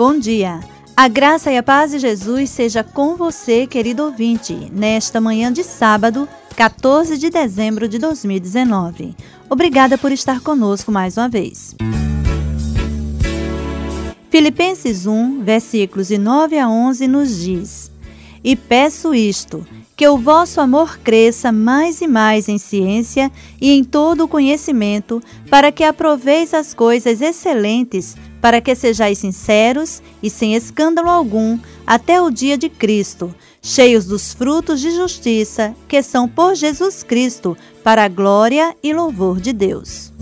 Bom dia. A graça e a paz de Jesus seja com você, querido ouvinte, nesta manhã de sábado, 14 de dezembro de 2019. Obrigada por estar conosco mais uma vez. Filipenses 1, versículos de 9 a 11 nos diz: E peço isto, que o vosso amor cresça mais e mais em ciência e em todo o conhecimento, para que aproveis as coisas excelentes para que sejais sinceros e sem escândalo algum até o dia de Cristo, cheios dos frutos de justiça que são por Jesus Cristo, para a glória e louvor de Deus.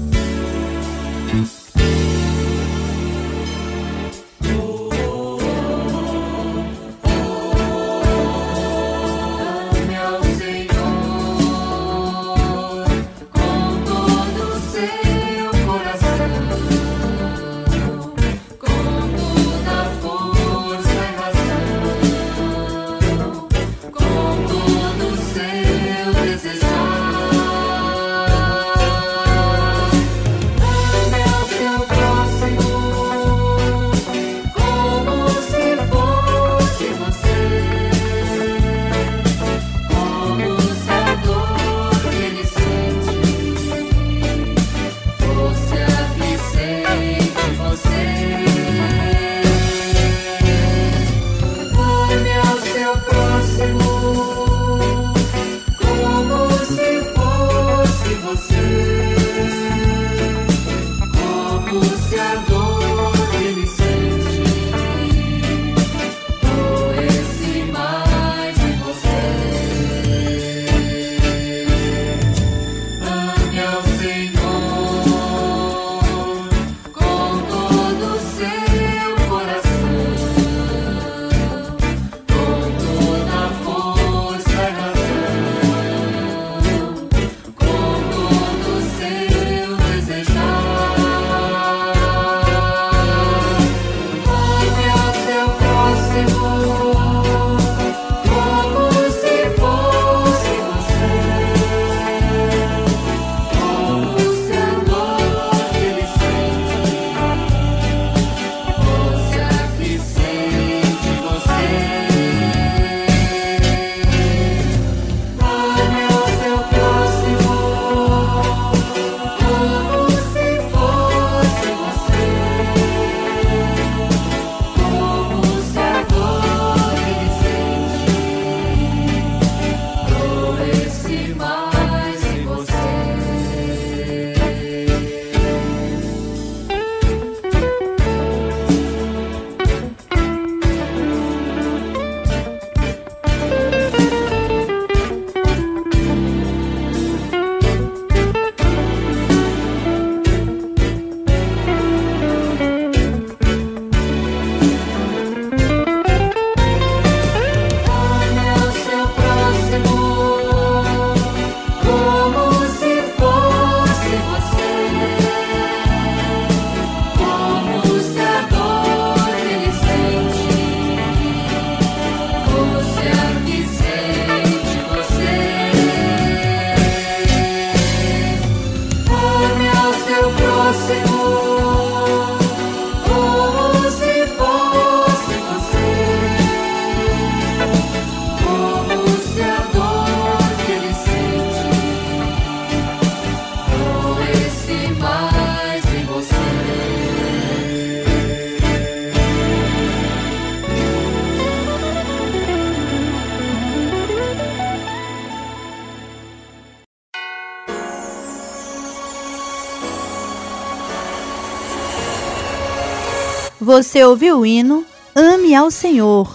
Você ouviu o hino Ame ao Senhor,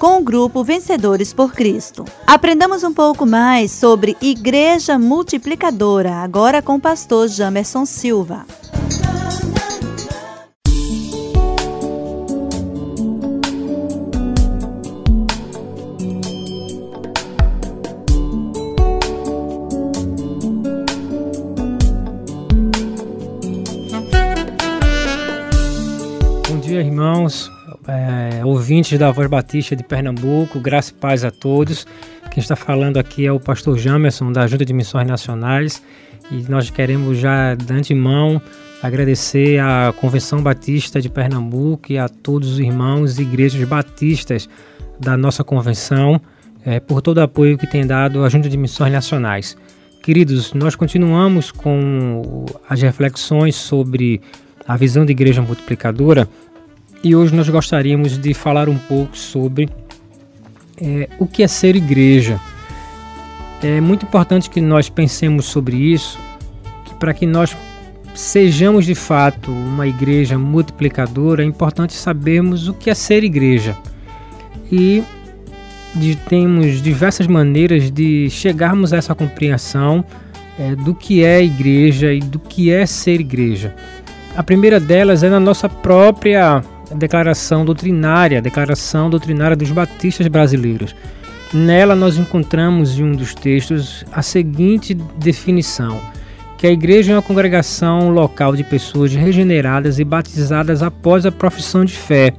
com o grupo Vencedores por Cristo. Aprendamos um pouco mais sobre Igreja Multiplicadora, agora com o pastor Jamerson Silva. Ouvintes da Voz Batista de Pernambuco, graça e paz a todos. Quem está falando aqui é o pastor Jamerson, da Junta de Missões Nacionais, e nós queremos já, de antemão, agradecer à Convenção Batista de Pernambuco e a todos os irmãos e igrejas batistas da nossa convenção é, por todo o apoio que tem dado à Junta de Missões Nacionais. Queridos, nós continuamos com as reflexões sobre a visão de igreja multiplicadora e hoje nós gostaríamos de falar um pouco sobre é, o que é ser igreja. É muito importante que nós pensemos sobre isso, para que nós sejamos de fato uma igreja multiplicadora, é importante sabermos o que é ser igreja. E de, temos diversas maneiras de chegarmos a essa compreensão é, do que é igreja e do que é ser igreja. A primeira delas é na nossa própria declaração doutrinária, declaração doutrinária dos batistas brasileiros. Nela nós encontramos em um dos textos a seguinte definição: que a igreja é uma congregação local de pessoas regeneradas e batizadas após a profissão de fé.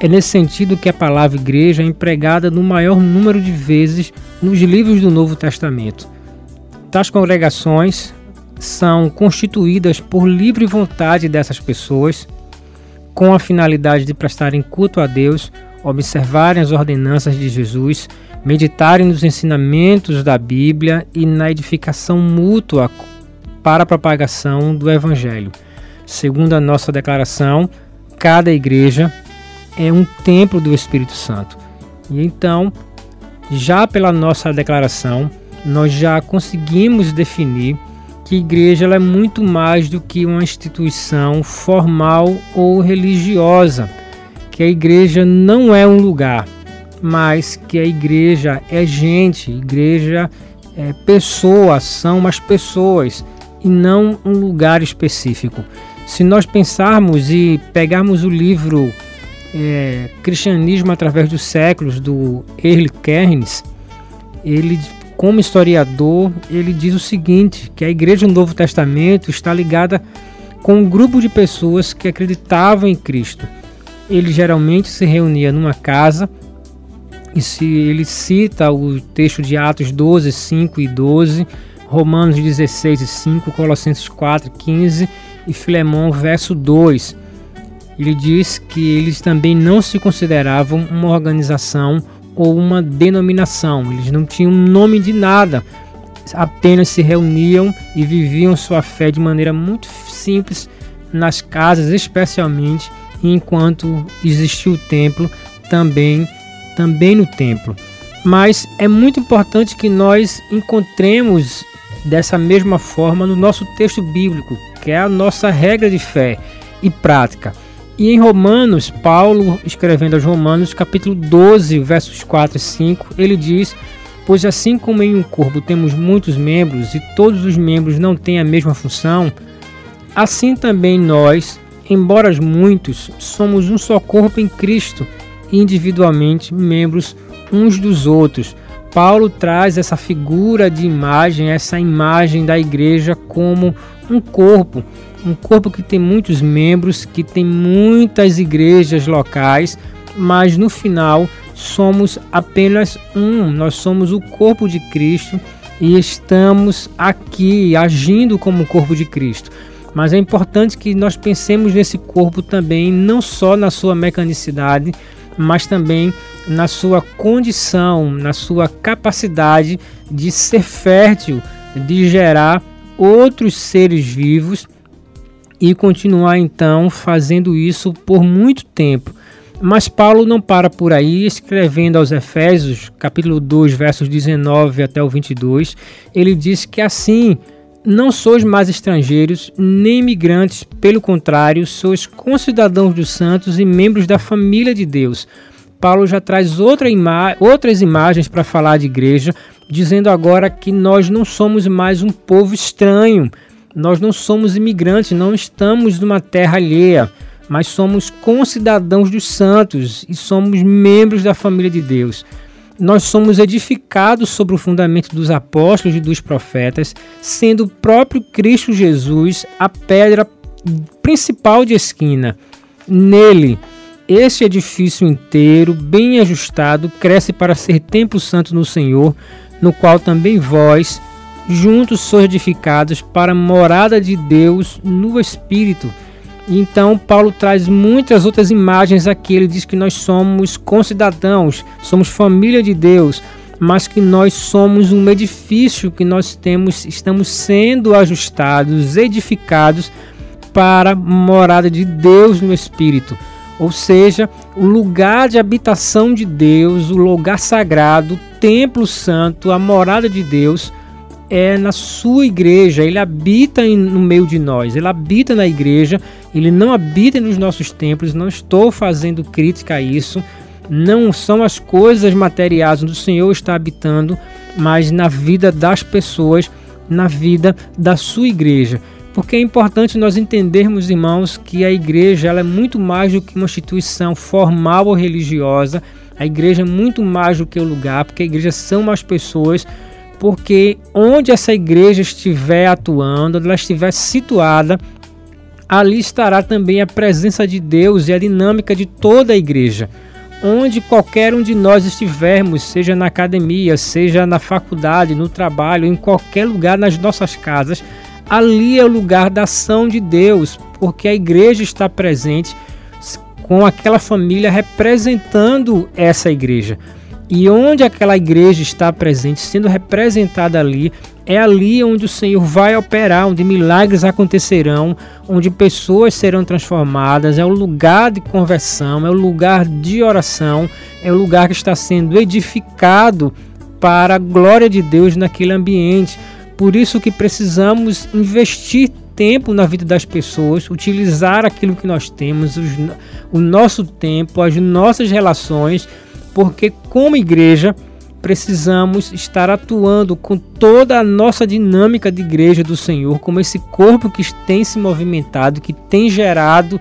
É nesse sentido que a palavra igreja é empregada no maior número de vezes nos livros do Novo Testamento. Tais congregações são constituídas por livre vontade dessas pessoas, com a finalidade de prestarem culto a Deus, observarem as ordenanças de Jesus, meditarem nos ensinamentos da Bíblia e na edificação mútua para a propagação do Evangelho. Segundo a nossa declaração, cada igreja é um templo do Espírito Santo. E então, já pela nossa declaração, nós já conseguimos definir que a igreja é muito mais do que uma instituição formal ou religiosa, que a igreja não é um lugar, mas que a igreja é gente, igreja é pessoas, são as pessoas e não um lugar específico. Se nós pensarmos e pegarmos o livro é, Cristianismo através dos séculos do Earl Cairns, ele como historiador, ele diz o seguinte, que a igreja do Novo Testamento está ligada com um grupo de pessoas que acreditavam em Cristo. Ele geralmente se reunia numa casa e se ele cita o texto de Atos 12, 5 e 12, Romanos 16 e 5, Colossenses 4, 15 e Filemão verso 2. Ele diz que eles também não se consideravam uma organização ou uma denominação, eles não tinham nome de nada, apenas se reuniam e viviam sua fé de maneira muito simples nas casas, especialmente enquanto existia o templo, também também no templo. Mas é muito importante que nós encontremos dessa mesma forma no nosso texto bíblico, que é a nossa regra de fé e prática. E em Romanos, Paulo, escrevendo aos Romanos, capítulo 12, versos 4 e 5, ele diz: Pois assim como em um corpo temos muitos membros e todos os membros não têm a mesma função, assim também nós, embora muitos, somos um só corpo em Cristo e individualmente membros uns dos outros. Paulo traz essa figura de imagem, essa imagem da igreja como um corpo um corpo que tem muitos membros, que tem muitas igrejas locais, mas no final somos apenas um, nós somos o corpo de Cristo e estamos aqui agindo como o corpo de Cristo. Mas é importante que nós pensemos nesse corpo também, não só na sua mecanicidade, mas também na sua condição, na sua capacidade de ser fértil, de gerar outros seres vivos e continuar então fazendo isso por muito tempo. Mas Paulo não para por aí, escrevendo aos Efésios, capítulo 2, versos 19 até o 22, ele diz que assim não sois mais estrangeiros nem imigrantes, pelo contrário, sois concidadãos dos santos e membros da família de Deus. Paulo já traz outra ima outras imagens para falar de igreja, dizendo agora que nós não somos mais um povo estranho, nós não somos imigrantes, não estamos numa terra alheia, mas somos concidadãos dos santos e somos membros da família de Deus. Nós somos edificados sobre o fundamento dos apóstolos e dos profetas, sendo o próprio Cristo Jesus a pedra principal de esquina. nele. Este edifício inteiro, bem ajustado, cresce para ser templo santo no Senhor, no qual também vós, juntos sois edificados para a morada de Deus no Espírito. Então, Paulo traz muitas outras imagens aqui. Ele diz que nós somos concidadãos, somos família de Deus, mas que nós somos um edifício que nós temos, estamos sendo ajustados, edificados para a morada de Deus no Espírito. Ou seja, o lugar de habitação de Deus, o lugar sagrado, o templo santo, a morada de Deus é na sua igreja, ele habita no meio de nós, ele habita na igreja, ele não habita nos nossos templos, não estou fazendo crítica a isso, não são as coisas materiais onde o Senhor está habitando, mas na vida das pessoas, na vida da sua igreja. Porque é importante nós entendermos, irmãos, que a igreja ela é muito mais do que uma instituição formal ou religiosa. A igreja é muito mais do que o lugar, porque a igreja são as pessoas porque onde essa igreja estiver atuando, ela estiver situada, ali estará também a presença de Deus e a dinâmica de toda a igreja. Onde qualquer um de nós estivermos, seja na academia, seja na faculdade, no trabalho, em qualquer lugar nas nossas casas, ali é o lugar da ação de Deus, porque a igreja está presente com aquela família representando essa igreja. E onde aquela igreja está presente, sendo representada ali, é ali onde o Senhor vai operar, onde milagres acontecerão, onde pessoas serão transformadas. É o lugar de conversão, é o lugar de oração, é o lugar que está sendo edificado para a glória de Deus naquele ambiente. Por isso que precisamos investir tempo na vida das pessoas, utilizar aquilo que nós temos, os, o nosso tempo, as nossas relações porque como igreja precisamos estar atuando com toda a nossa dinâmica de igreja do Senhor, como esse corpo que tem se movimentado, que tem gerado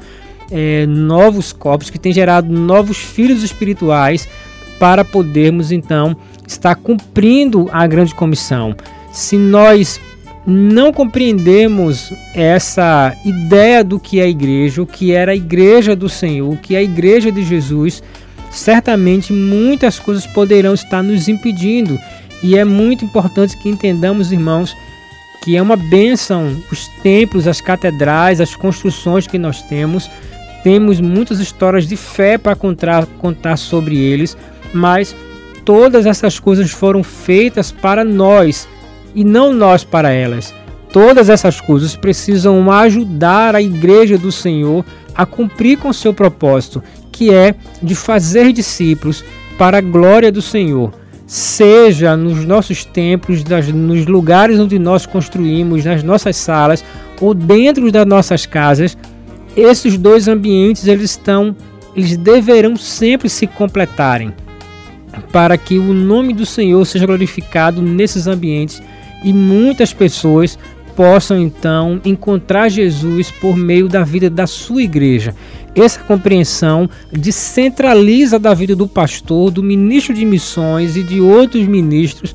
é, novos corpos, que tem gerado novos filhos espirituais, para podermos então estar cumprindo a grande comissão. Se nós não compreendemos essa ideia do que é a igreja, o que era a igreja do Senhor, o que é a igreja de Jesus, certamente muitas coisas poderão estar nos impedindo. E é muito importante que entendamos, irmãos, que é uma bênção os templos, as catedrais, as construções que nós temos. Temos muitas histórias de fé para contar, contar sobre eles, mas todas essas coisas foram feitas para nós e não nós para elas. Todas essas coisas precisam ajudar a igreja do Senhor a cumprir com seu propósito que é de fazer discípulos para a glória do Senhor, seja nos nossos templos, nos lugares onde nós construímos, nas nossas salas ou dentro das nossas casas. Esses dois ambientes eles estão, eles deverão sempre se completarem para que o nome do Senhor seja glorificado nesses ambientes e muitas pessoas possam então encontrar Jesus por meio da vida da sua igreja. Essa compreensão descentraliza da vida do pastor, do ministro de missões e de outros ministros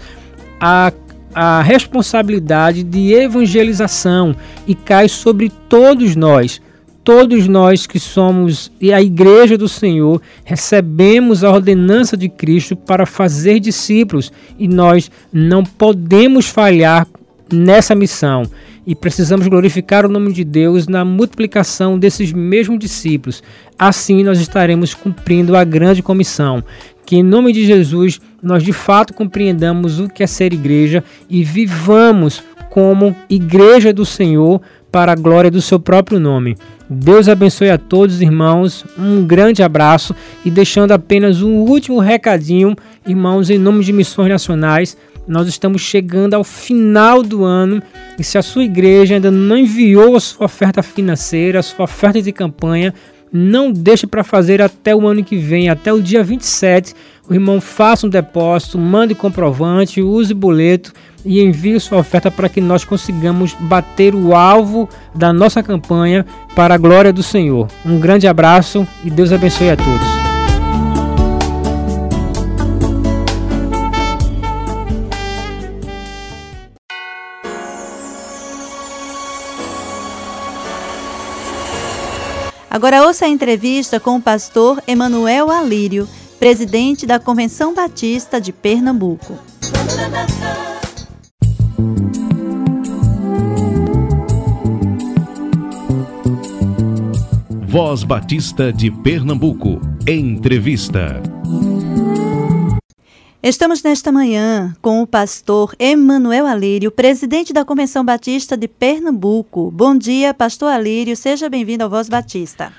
a, a responsabilidade de evangelização e cai sobre todos nós. Todos nós que somos e a igreja do Senhor recebemos a ordenança de Cristo para fazer discípulos e nós não podemos falhar nessa missão e precisamos glorificar o nome de Deus na multiplicação desses mesmos discípulos. Assim nós estaremos cumprindo a grande comissão. Que em nome de Jesus nós de fato compreendamos o que é ser igreja e vivamos como igreja do Senhor para a glória do seu próprio nome. Deus abençoe a todos, irmãos. Um grande abraço e deixando apenas um último recadinho, irmãos, em nome de Missões Nacionais nós estamos chegando ao final do ano e se a sua igreja ainda não enviou a sua oferta financeira, a sua oferta de campanha, não deixe para fazer até o ano que vem, até o dia 27. O irmão faça um depósito, mande comprovante, use boleto e envie sua oferta para que nós consigamos bater o alvo da nossa campanha para a glória do Senhor. Um grande abraço e Deus abençoe a todos. Agora ouça a entrevista com o pastor Emanuel Alírio, presidente da Convenção Batista de Pernambuco. Voz Batista de Pernambuco. Entrevista. Estamos nesta manhã com o pastor Emanuel Alírio, presidente da Convenção Batista de Pernambuco. Bom dia, pastor Alírio, seja bem-vindo ao Voz Batista.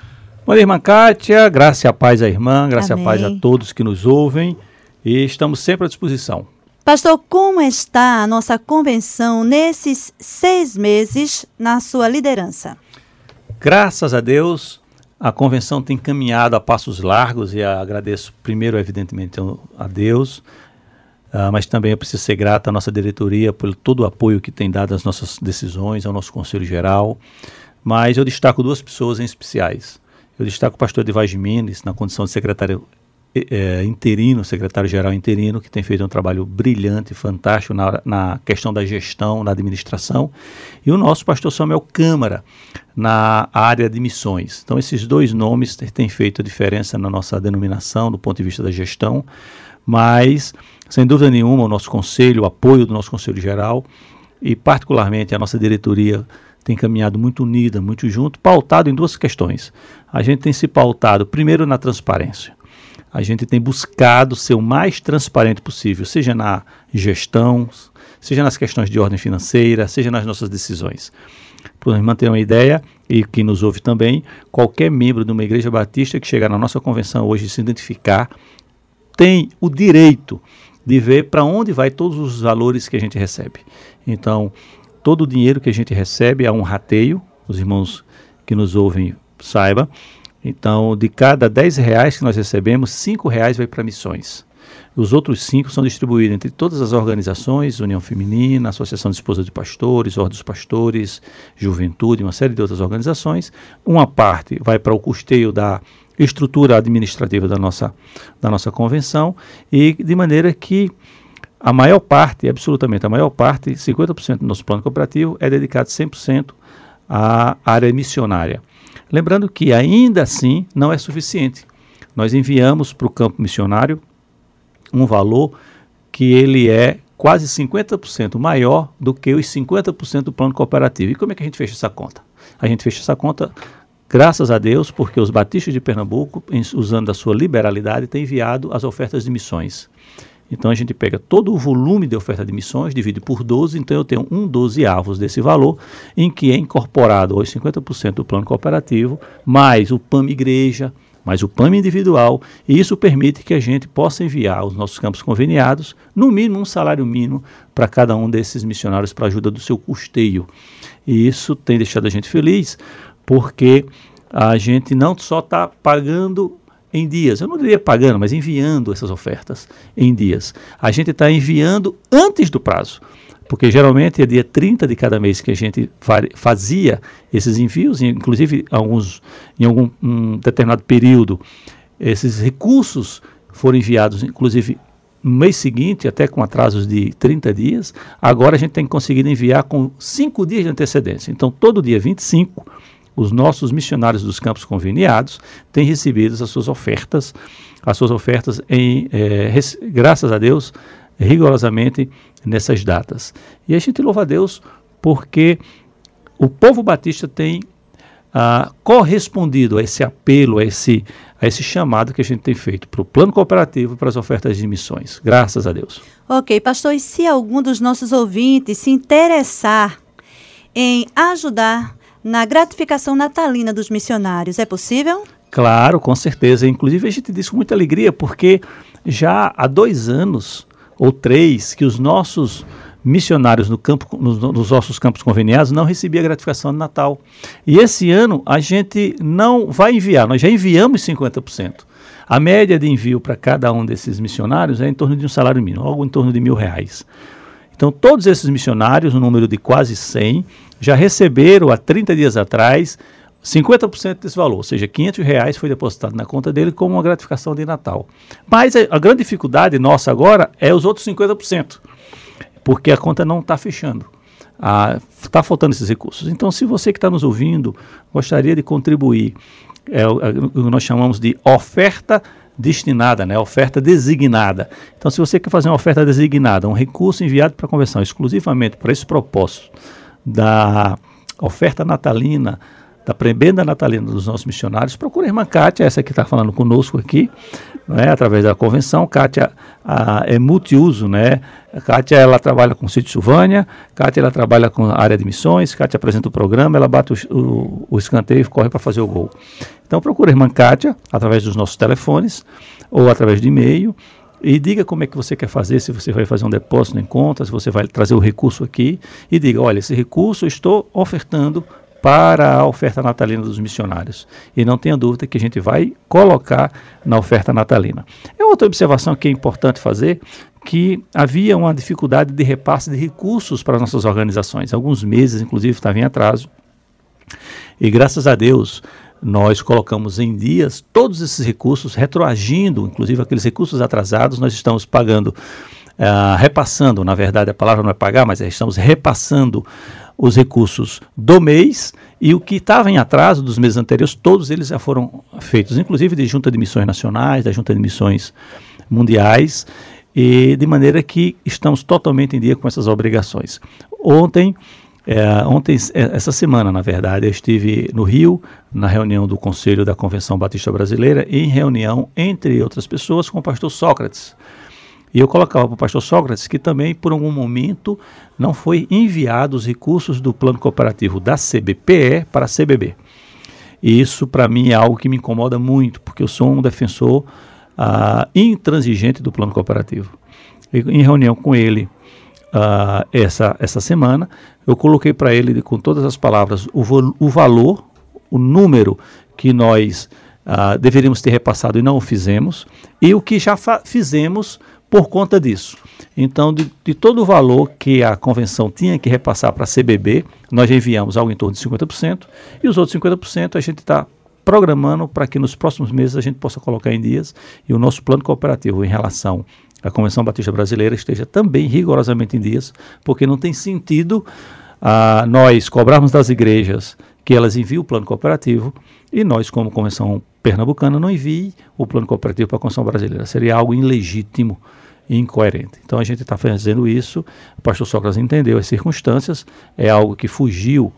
Bom dia, irmã Kátia, graça e a paz à irmã, graça e a paz a todos que nos ouvem e estamos sempre à disposição. Pastor, como está a nossa convenção nesses seis meses na sua liderança? Graças a Deus, a convenção tem caminhado a passos largos e agradeço primeiro, evidentemente, a Deus, uh, mas também eu preciso ser grato à nossa diretoria por todo o apoio que tem dado às nossas decisões, ao nosso Conselho Geral. Mas eu destaco duas pessoas em especiais. Eu destaco o pastor Edvaz Mendes, na condição de secretário é, interino, secretário-geral interino, que tem feito um trabalho brilhante, fantástico na, na, questão da gestão, na administração, e o nosso pastor Samuel Câmara, na área de missões. Então, esses dois nomes têm feito a diferença na nossa denominação, do ponto de vista da gestão, mas, sem dúvida nenhuma, o nosso conselho, o apoio do nosso conselho geral, e particularmente a nossa diretoria tem caminhado muito unida, muito junto, pautado em duas questões. A gente tem se pautado, primeiro, na transparência a gente tem buscado ser o mais transparente possível, seja na gestão, seja nas questões de ordem financeira, seja nas nossas decisões. Para manter uma ideia, e que nos ouve também, qualquer membro de uma igreja batista que chegar na nossa convenção hoje e se identificar, tem o direito de ver para onde vai todos os valores que a gente recebe. Então, todo o dinheiro que a gente recebe é um rateio, os irmãos que nos ouvem saibam, então, de cada 10 reais que nós recebemos, 5 reais vai para missões. Os outros cinco são distribuídos entre todas as organizações, União Feminina, Associação de Esposas de Pastores, Ordem dos Pastores, Juventude, uma série de outras organizações. Uma parte vai para o custeio da estrutura administrativa da nossa, da nossa convenção e de maneira que a maior parte, absolutamente a maior parte, 50% do nosso plano cooperativo é dedicado 100% à área missionária. Lembrando que ainda assim não é suficiente. Nós enviamos para o campo missionário um valor que ele é quase 50% maior do que os 50% do plano cooperativo. E como é que a gente fecha essa conta? A gente fecha essa conta, graças a Deus, porque os batistas de Pernambuco, usando a sua liberalidade, têm enviado as ofertas de missões. Então a gente pega todo o volume de oferta de missões, divide por 12, então eu tenho um 12 avos desse valor, em que é incorporado os 50% do plano cooperativo, mais o PAM igreja, mais o PAM individual, e isso permite que a gente possa enviar aos nossos campos conveniados, no mínimo um salário mínimo para cada um desses missionários para ajuda do seu custeio. E isso tem deixado a gente feliz, porque a gente não só está pagando em dias. Eu não diria pagando, mas enviando essas ofertas em dias. A gente está enviando antes do prazo, porque geralmente é dia 30 de cada mês que a gente fazia esses envios, inclusive alguns, em algum um determinado período, esses recursos foram enviados, inclusive no mês seguinte, até com atrasos de 30 dias. Agora a gente tem conseguido enviar com cinco dias de antecedência. Então, todo dia 25 os nossos missionários dos campos conveniados têm recebido as suas ofertas, as suas ofertas em, é, graças a Deus, rigorosamente nessas datas. E a gente louva a Deus porque o povo batista tem ah, correspondido a esse apelo, a esse, a esse chamado que a gente tem feito para o plano cooperativo para as ofertas de missões. Graças a Deus. Ok, pastor, e se algum dos nossos ouvintes se interessar em ajudar na gratificação natalina dos missionários. É possível? Claro, com certeza. Inclusive, a gente diz com muita alegria, porque já há dois anos ou três que os nossos missionários no campo, nos, nos, nossos campos conveniados não recebiam gratificação de Natal. E esse ano a gente não vai enviar, nós já enviamos 50%. A média de envio para cada um desses missionários é em torno de um salário mínimo, algo em torno de mil reais. Então, todos esses missionários, um número de quase 100, já receberam há 30 dias atrás 50% desse valor, ou seja, 500 reais foi depositado na conta dele como uma gratificação de Natal. Mas a, grande dificuldade nossa agora é os outros 50%, porque a conta não está fechando. Está faltando esses recursos. Então, se você que está nos ouvindo gostaria de contribuir é é nós chamamos de oferta destinada, né, oferta designada. Então, se você quer fazer uma oferta designada, um recurso enviado para conversão exclusivamente para esse propósito da oferta natalina, da prebenda natalina dos nossos missionários, procure a irmã Kátia, essa que está falando conosco aqui, né, através da convenção. Kátia a, é multiuso, né? A Kátia ela trabalha com o Sítio Silvânia, Kátia ela trabalha com a área de missões, Kátia apresenta o programa, ela bate o, o, o escanteio e corre para fazer o gol. Então procure a irmã Kátia através dos nossos telefones ou através de e-mail e diga como é que você quer fazer, se você vai fazer um depósito em conta, se você vai trazer o recurso aqui e diga, olha, esse recurso eu estou ofertando para a oferta natalina dos missionários. E não tenha dúvida que a gente vai colocar na oferta natalina. É outra observação que é importante fazer, que havia uma dificuldade de repasse de recursos para nossas organizações. Alguns meses, inclusive, estava em atraso. E graças a Deus, nós colocamos em dias todos esses recursos, retroagindo, inclusive aqueles recursos atrasados, nós estamos pagando, uh, repassando, na verdade a palavra não é pagar, mas é, estamos repassando os recursos do mês e o que estava em atraso dos meses anteriores, todos eles já foram feitos, inclusive de junta de missões nacionais, da junta de missões mundiais, e de maneira que estamos totalmente em dia com essas obrigações. Ontem, é, ontem, é, essa semana, na verdade, eu estive no Rio, na reunião do Conselho da Convenção Batista Brasileira, em reunião, entre outras pessoas, com o pastor Sócrates, e eu colocava para o pastor Sócrates que também, por algum momento, não foi enviado os recursos do plano cooperativo da CBPE para a CBB. E isso, para mim, é algo que me incomoda muito, porque eu sou um defensor ah, intransigente do plano cooperativo. E, em reunião com ele ah, essa, essa semana, eu coloquei para ele, com todas as palavras, o, o valor, o número que nós ah, deveríamos ter repassado e não o fizemos, e o que já fizemos por conta disso. Então, de, de, todo o valor que a convenção tinha que repassar para a CBB, nós enviamos algo em torno de 50%, e os outros 50% a gente está programando para que nos próximos meses a gente possa colocar em dias e o nosso plano cooperativo em relação à Convenção Batista Brasileira esteja também rigorosamente em dias, porque não tem sentido ah, nós cobrarmos das igrejas que elas enviem o plano cooperativo e nós, como Convenção Pernambucana, não envie o plano cooperativo para a Convenção Brasileira. Seria algo ilegítimo incoerente. Então a gente está fazendo isso, o pastor Sócrates entendeu as circunstâncias, é algo que fugiu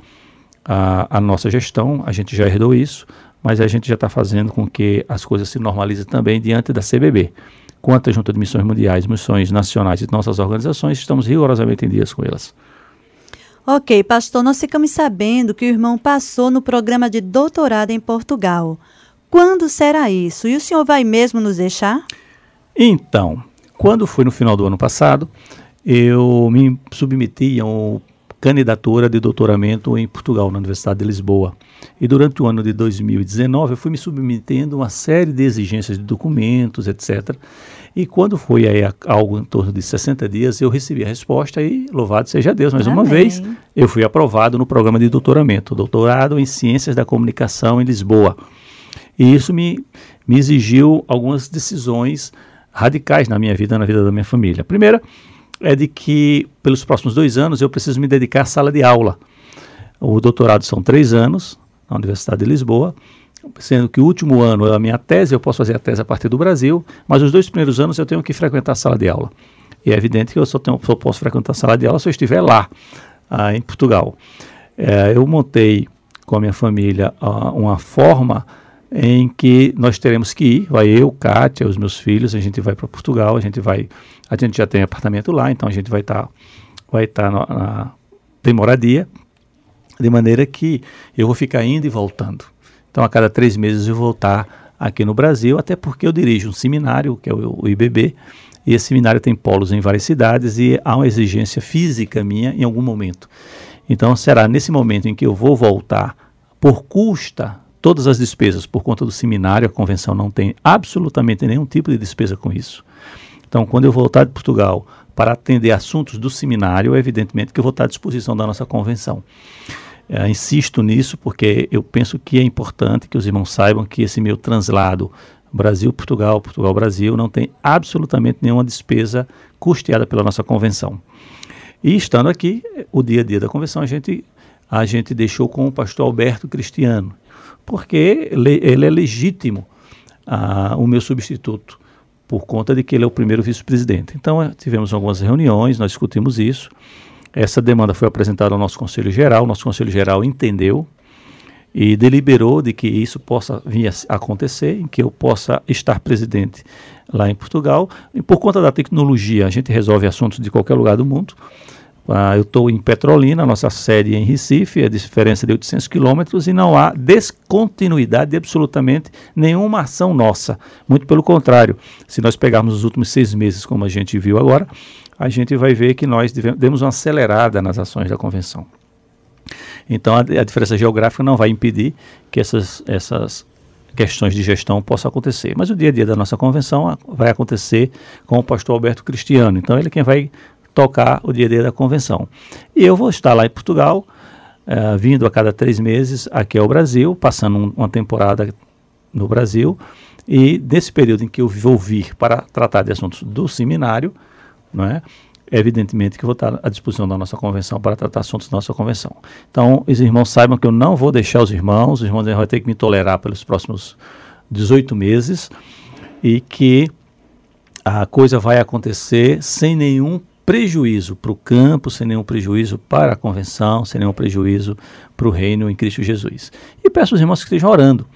a nossa gestão, a gente já herdou isso, mas a gente já está fazendo com que as coisas se normalizem também diante da CBB. Quanto à Junta de Missões Mundiais, Missões Nacionais e nossas organizações, estamos rigorosamente em dias com elas. Ok, pastor, nós ficamos sabendo que o irmão passou no programa de doutorado em Portugal. Quando será isso? E o senhor vai mesmo nos deixar? Então, quando foi no final do ano passado, eu me submeti a uma candidatura de doutoramento em Portugal, na Universidade de Lisboa. E durante o ano de 2019, eu fui me submetendo a uma série de exigências de documentos, etc. E quando foi aí algo em torno de 60 dias, eu recebi a resposta e, louvado seja Deus, mais Amém. uma vez, eu fui aprovado no programa de doutoramento, doutorado em Ciências da Comunicação em Lisboa. E isso me, me exigiu algumas decisões radicais na minha vida, na vida da minha família. A primeira é de que, pelos próximos dois anos, eu preciso me dedicar à sala de aula. O doutorado são três anos, na Universidade de Lisboa, sendo que o último ano é a minha tese, eu posso fazer a tese a partir do Brasil, mas os dois primeiros anos eu tenho que frequentar a sala de aula. E é evidente que eu só, tenho, só posso frequentar a sala de aula se eu estiver lá, ah, em Portugal. É, eu montei com a minha família ah, uma forma em que nós teremos que ir, vai eu, Kátia, os meus filhos, a gente vai para Portugal, a gente vai, a gente já tem apartamento lá, então a gente vai estar, tá, vai estar tá na, tem moradia, de maneira que eu vou ficar indo e voltando. Então a cada três meses eu vou voltar aqui no Brasil, até porque eu dirijo um seminário, que é o, o IBB, e esse seminário tem polos em várias cidades e há uma exigência física minha em algum momento. Então será nesse momento em que eu vou voltar por custa todas as despesas por conta do seminário, a convenção não tem absolutamente nenhum tipo de despesa com isso. Então, quando eu voltar de Portugal para atender assuntos do seminário, evidentemente que eu vou estar à disposição da nossa convenção. É, insisto nisso porque eu penso que é importante que os irmãos saibam que esse meu translado Brasil-Portugal, Portugal-Brasil, não tem absolutamente nenhuma despesa custeada pela nossa convenção. E estando aqui, o dia a dia da convenção, a gente, a gente deixou com o pastor Alberto Cristiano, porque ele, é legítimo, ah, o meu substituto, por conta de que ele é o primeiro vice-presidente. Então, eh, tivemos algumas reuniões, nós discutimos isso. Essa demanda foi apresentada ao nosso Conselho Geral, nosso Conselho Geral entendeu e deliberou de que isso possa vir a acontecer, em que eu possa estar presidente lá em Portugal. E por conta da tecnologia, a gente resolve assuntos de qualquer lugar do mundo. Uh, eu estou em Petrolina, nossa sede é em Recife, a diferença de 800 quilômetros e não há descontinuidade de absolutamente nenhuma ação nossa. Muito pelo contrário, se nós pegarmos os últimos seis meses, como a gente viu agora, a gente vai ver que nós demos uma acelerada nas ações da convenção. Então a, a diferença geográfica não vai impedir que essas, essas questões de gestão possam acontecer. Mas o dia a dia da nossa convenção vai acontecer com o pastor Alberto Cristiano. Então ele é quem vai tocar o dia da convenção. E eu vou estar lá em Portugal, uh, vindo a cada três meses aqui ao Brasil, passando um, uma temporada no Brasil. E nesse período em que eu vou vir para tratar de assuntos do seminário, não é? evidentemente que vou estar à disposição da nossa convenção para tratar assuntos da nossa convenção. Então, os irmãos saibam que eu não vou deixar os irmãos, os irmãos vão ter que me tolerar pelos próximos 18 meses e que a coisa vai acontecer sem nenhum prejuízo para o campo, sem nenhum prejuízo para a convenção, sem nenhum prejuízo para o reino em Cristo Jesus. E peço aos irmãos que estejam orando,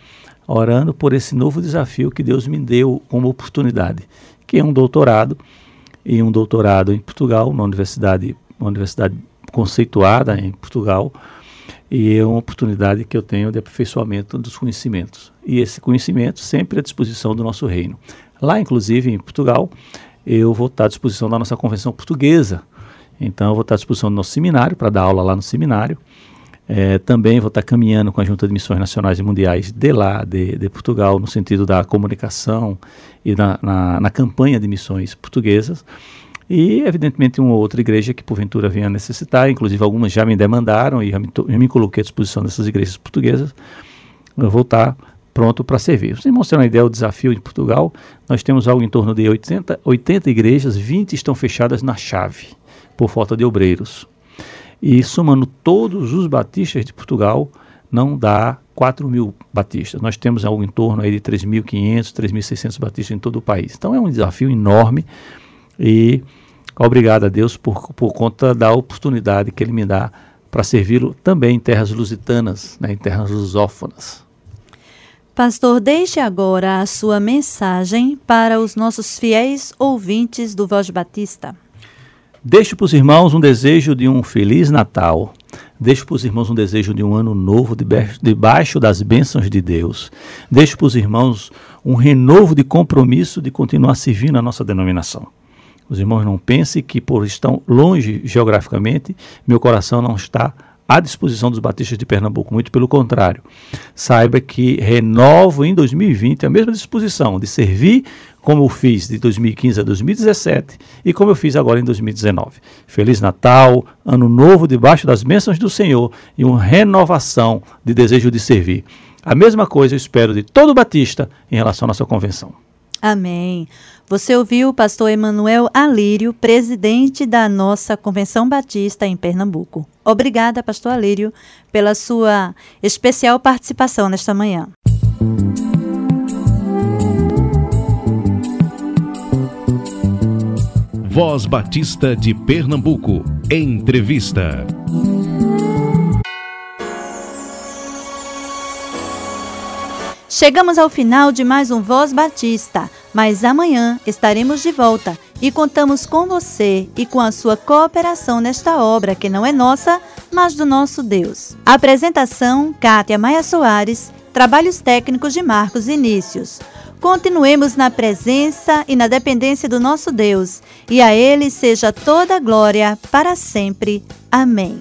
orando por esse novo desafio que Deus me deu como oportunidade, que é um doutorado e um doutorado em Portugal, uma universidade, uma universidade conceituada em Portugal, e é uma oportunidade que eu tenho de aperfeiçoamento dos conhecimentos. E esse conhecimento sempre à disposição do nosso reino. Lá, inclusive, em Portugal, eu vou estar à disposição da nossa convenção portuguesa. Então, eu vou estar à disposição do nosso seminário, para dar aula lá no seminário. É, também vou estar caminhando com a Junta de Missões Nacionais e Mundiais de lá, de, de Portugal, no sentido da comunicação e na, na, na, campanha de missões portuguesas. E, evidentemente, uma outra igreja que porventura venha necessitar, inclusive algumas já me demandaram e já me, já me coloquei à disposição dessas igrejas portuguesas. Eu vou estar pronto para servir. Vocês irmãos terem uma ideia do desafio de Portugal, nós temos algo em torno de 80, 80 igrejas, 20 estão fechadas na chave, por falta de obreiros. E somando todos os batistas de Portugal, não dá 4 mil batistas. Nós temos algo em torno aí de 3.500, 3.600 batistas em todo o país. Então é um desafio enorme e obrigado a Deus por, por conta da oportunidade que Ele me dá para servi-lo também em terras lusitanas, né, em terras lusófonas. Pastor, deixe agora a sua mensagem para os nossos fiéis ouvintes do Voz Batista. Deixo para os irmãos um desejo de um feliz Natal. Deixo para os irmãos um desejo de um ano novo debaixo das bênçãos de Deus. Deixo para os irmãos um renovo de compromisso de continuar servindo a nossa denominação. Os irmãos não pensem que por estar longe geograficamente, meu coração não está à disposição dos batistas de Pernambuco, muito pelo contrário. Saiba que renovo em 2020 a mesma disposição de servir como eu fiz de 2015 a 2017 e como eu fiz agora em 2019. Feliz Natal, Ano Novo debaixo das bênçãos do Senhor e uma renovação de desejo de servir. A mesma coisa eu espero de todo batista em relação à nossa convenção. Amém. Você ouviu o pastor Emanuel Alírio, presidente da nossa Convenção Batista em Pernambuco. Obrigada, pastor Alírio, pela sua especial participação nesta manhã. Voz Batista de Pernambuco. Entrevista. Chegamos ao final de mais um Voz Batista, mas amanhã estaremos de volta e contamos com você e com a sua cooperação nesta obra que não é nossa, mas do nosso Deus. Apresentação: Kátia Maia Soares, trabalhos técnicos de Marcos Inícios. Continuemos na presença e na dependência do nosso Deus, e a Ele seja toda glória para sempre. Amém.